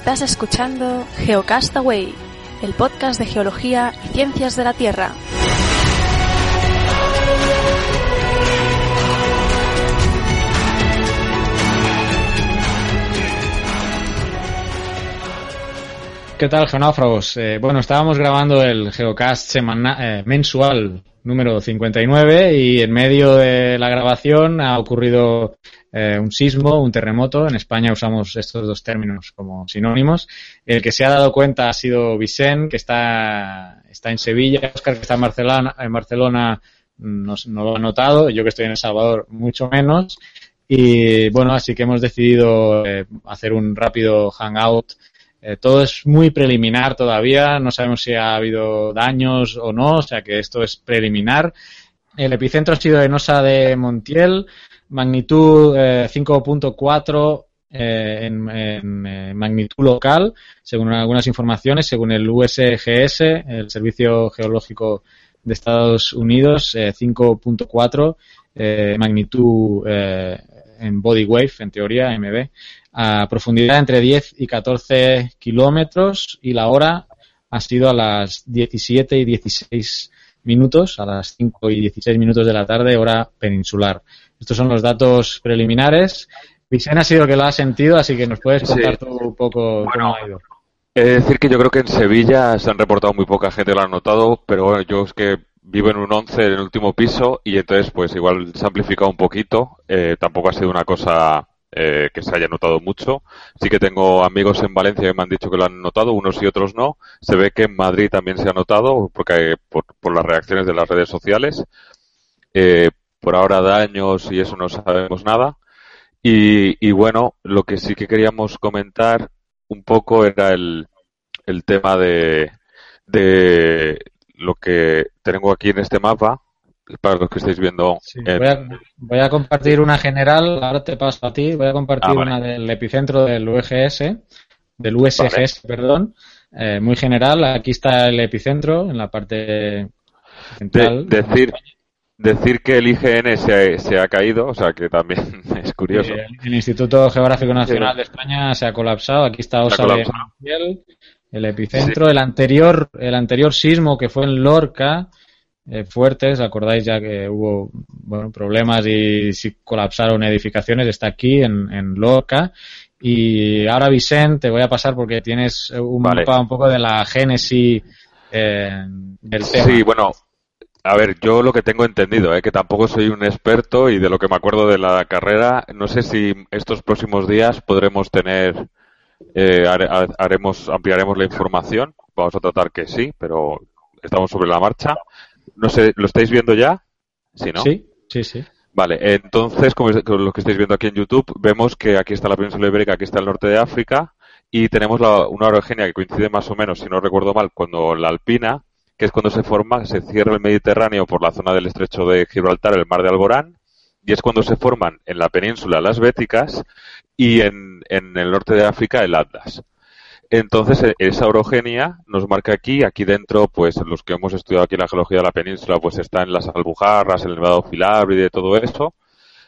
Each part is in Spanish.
Estás escuchando Geocastaway, el podcast de geología y ciencias de la Tierra. ¿Qué tal, geonáufragos? Eh, bueno, estábamos grabando el Geocast semana, eh, mensual número 59 y en medio de la grabación ha ocurrido eh, un sismo, un terremoto. En España usamos estos dos términos como sinónimos. El que se ha dado cuenta ha sido Vicente, que está, está en Sevilla. Oscar, que está en Barcelona, en Barcelona no, no lo ha notado. Yo que estoy en El Salvador, mucho menos. Y bueno, así que hemos decidido eh, hacer un rápido hangout eh, todo es muy preliminar todavía, no sabemos si ha habido daños o no, o sea que esto es preliminar. El epicentro ha sido en Osa de Montiel, magnitud eh, 5.4 eh, en, en eh, magnitud local, según algunas informaciones, según el USGS, el Servicio Geológico de Estados Unidos, 5.4 magnitud en body wave, en teoría, MB a profundidad entre 10 y 14 kilómetros y la hora ha sido a las 17 y 16 minutos, a las 5 y 16 minutos de la tarde, hora peninsular. Estos son los datos preliminares. Vicente ha sido el que lo ha sentido, así que nos puedes contar Sí. tú un poco Bueno, cómo ha ido. He de decir que yo creo que en Sevilla se han reportado muy poca gente, lo han notado, pero bueno, yo es que vivo en un 11 en el último piso y entonces pues igual se ha amplificado un poquito. Eh, tampoco ha sido una cosa eh, que se haya notado mucho. Sí que tengo amigos en Valencia que me han dicho que lo han notado, unos y otros no. Se ve que en Madrid también se ha notado porque por, por las reacciones de las redes sociales. Eh, por ahora daños y eso no sabemos nada. Y, bueno, lo que sí que queríamos comentar un poco era el, el tema de, de lo que tengo aquí en este mapa, para los que estáis viendo. Sí, en- voy, a, voy a compartir una general, ahora te paso a ti, voy a compartir Ah, vale. una del epicentro del UGS, del USGS, perdón, eh, muy general. Aquí está el epicentro en la parte de- central. decir, decir que el IGN se ha, se ha caído, o sea que también es curioso. Eh, El Instituto Geográfico Nacional de España se ha colapsado. Aquí está Osa de el epicentro. El anterior, el anterior sismo que fue en Lorca, eh, fuertes, acordáis ya que hubo bueno, problemas y si colapsaron edificaciones, está aquí en, en Lorca. Y ahora, Vicente, te voy a pasar porque tienes un Vale. mapa un poco de la génesis eh, del tema. Sí, bueno, a ver, yo lo que tengo entendido, ¿eh? que tampoco soy un experto y de lo que me acuerdo de la carrera, no sé si estos próximos días podremos tener, eh, hare- ha- haremos, ampliaremos la información. Vamos a tratar que sí, pero estamos sobre la marcha. No sé, ¿lo estáis viendo ya? Sí, ¿no? sí, sí, sí. Vale, entonces, como lo que estáis viendo aquí en YouTube, vemos que aquí está la península ibérica, aquí está el norte de África, y tenemos la- una orogenia que coincide más o menos, si no recuerdo mal, cuando la alpina, que es cuando se forma, se cierra el Mediterráneo por la zona del estrecho de Gibraltar, el mar de Alborán, y es cuando se forman en la península las Béticas y en, en el norte de África el Atlas. Entonces, e- esa orogenia nos marca aquí, aquí dentro, pues los que hemos estudiado aquí la geología de la península, pues están las Albujarras, el Nevado Filabride, todo eso.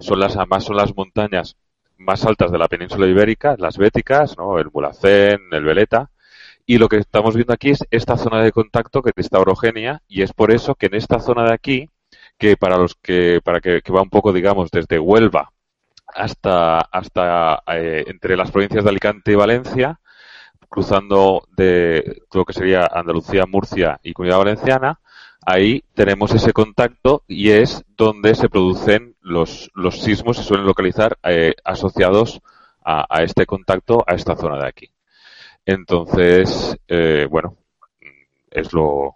Son las, además son las montañas más altas de la península ibérica, las Béticas, ¿no? El Mulhacén, el Veleta. Y lo que estamos viendo aquí es esta zona de contacto que es esta orogenia, y es por eso que en esta zona de aquí, que para los que, para que, que va un poco, digamos, desde Huelva hasta, hasta eh, entre las provincias de Alicante y Valencia, cruzando de lo que sería Andalucía, Murcia y Comunidad Valenciana, ahí tenemos ese contacto y es donde se producen los, los sismos, se suelen localizar eh, asociados a, a este contacto, a esta zona de aquí. Entonces, eh, bueno, es lo,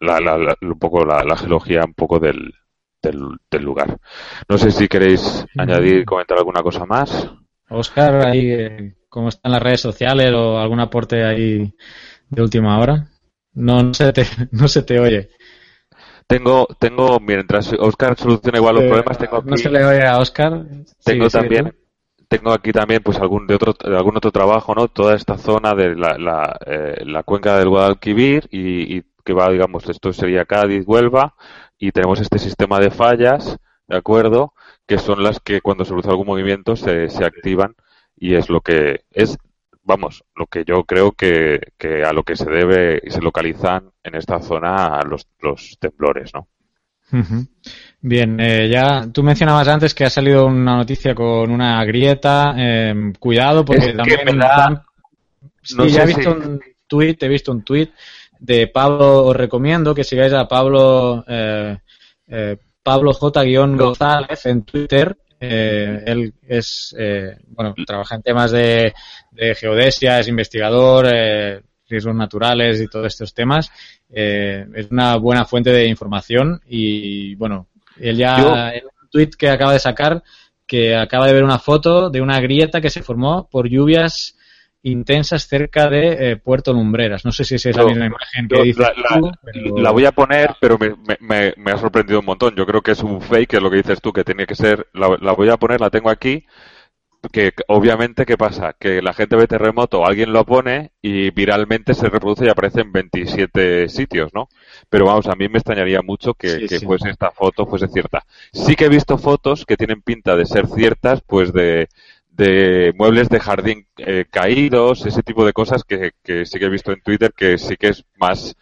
la, la- la- un poco la, la geología un poco del, del, del lugar. No sé si queréis añadir, comentar alguna cosa más. Oscar, ahí, eh, ¿cómo están las redes sociales o algún aporte ahí de última hora? No, no se te, no se te oye. Tengo, tengo, mientras Oscar soluciona igual los Eh, problemas, tengo aquí, No se le oye a Oscar. tengo también, tengo aquí también, pues algún de otro, de algún otro trabajo, ¿no? Toda esta zona de la, la, eh, la cuenca del Guadalquivir y, y que va, digamos, esto sería Cádiz, Huelva, y tenemos este sistema de fallas, ¿de acuerdo? Que son las que cuando se produce algún movimiento se, se activan y es lo que es vamos, lo que yo creo que, que a lo que se debe y se localizan en esta zona los, los temblores, ¿no? Bien, eh, ya tú mencionabas antes que ha salido una noticia con una grieta. Eh, cuidado, porque también. no ya he visto un tweet, he visto un tweet de Pablo. Os recomiendo que sigáis a Pablo eh, eh Pablo J-González en Twitter. Eh, él es, eh, bueno, trabaja en temas de, de geodesia, es investigador, eh, riesgos naturales y todos estos temas. Eh, es una buena fuente de información y, bueno, él ya, en un tweet que acaba de sacar, que acaba de ver una foto de una grieta que se formó por lluvias intensas cerca de eh, Puerto Lumbreras. No sé si es la misma imagen que dices la, tú, la, voy a poner, pero me, me, me, ha sorprendido un montón. Yo creo que es un fake, es lo que dices tú, que tiene que ser. La, la voy a poner, la tengo aquí que obviamente, ¿qué pasa? Que la gente ve terremoto, alguien lo pone y viralmente se reproduce y aparece en 27 sitios, ¿no? Pero vamos, a mí me extrañaría mucho que, sí, que sí. fuese esta foto fuese cierta. Sí que he visto fotos que tienen pinta de ser ciertas, pues de, de muebles de jardín eh, caídos, ese tipo de cosas que, que sí que he visto en Twitter que sí que es más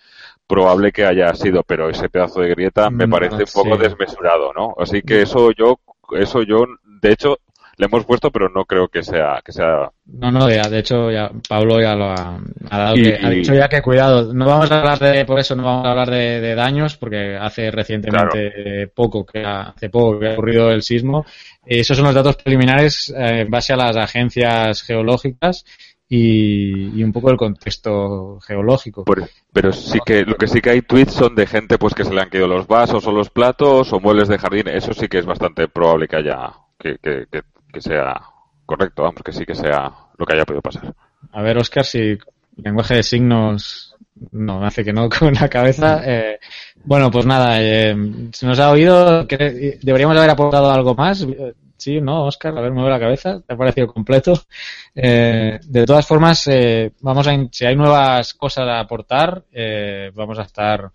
probable que haya sido, pero ese pedazo de grieta me parece no, un poco sí. desmesurado, ¿no? Así que eso yo, eso yo, de hecho, le hemos puesto, pero no creo que sea que sea. No, no, ya, de hecho, ya Pablo ya lo ha, ha dado. Y, que, ha dicho ya que cuidado. No vamos a hablar de, por eso no vamos a hablar de, de daños, porque hace recientemente claro. poco que hace poco que ha ocurrido el sismo. Esos son los datos preliminares eh, en base a las agencias geológicas y, y, un poco el contexto geológico. Pero, pero, sí que lo que sí que hay tweets son de gente pues que se le han caído los vasos o los platos o muebles de jardín. Eso sí que es bastante probable que haya que, que, que que sea correcto, vamos, que sí que sea lo que haya podido pasar. A ver, Oscar, si lenguaje de signos no me hace que no con la cabeza. Eh, bueno, pues nada, eh, se nos ha oído, que deberíamos haber aportado algo más. Sí, ¿no, Oscar? A ver, mueve la cabeza, te ha parecido completo. Eh, de todas formas, eh, vamos a, si hay nuevas cosas a aportar, eh, vamos a estar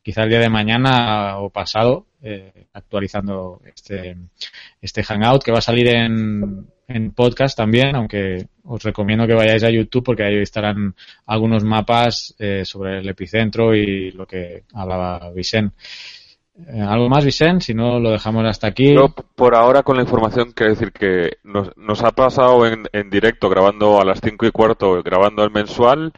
quizá el día de mañana o pasado eh, actualizando este, este Hangout que va a salir en, en podcast también, aunque os recomiendo que vayáis a YouTube porque ahí estarán algunos mapas eh, sobre el epicentro y lo que hablaba Vicente. Eh, ¿Algo más, Vicente? Si no, lo dejamos hasta aquí. No, por ahora, con la información, quiero decir que nos, nos ha pasado en, en, directo, grabando a las cinco y cuarto, grabando el mensual.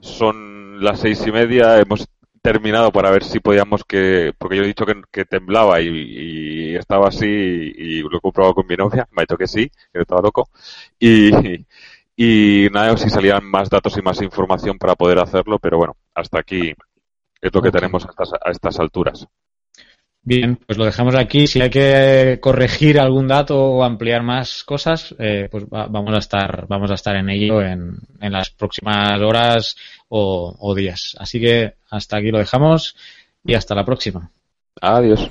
Son las seis y media, hemos terminado para ver si podíamos que, porque yo he dicho que, que temblaba y, y, estaba así y, lo he comprobado con mi novia, me ha dicho que sí, que estaba loco. Y, y nada, si salían más datos y más información para poder hacerlo, pero bueno, hasta aquí es lo que tenemos a estas, a estas alturas. Bien, pues lo dejamos aquí. Si hay que corregir algún dato o ampliar más cosas, eh, pues va, vamos a estar, vamos a estar en ello en, en las próximas horas o, días. Así que hasta aquí lo dejamos y hasta la próxima. Adiós.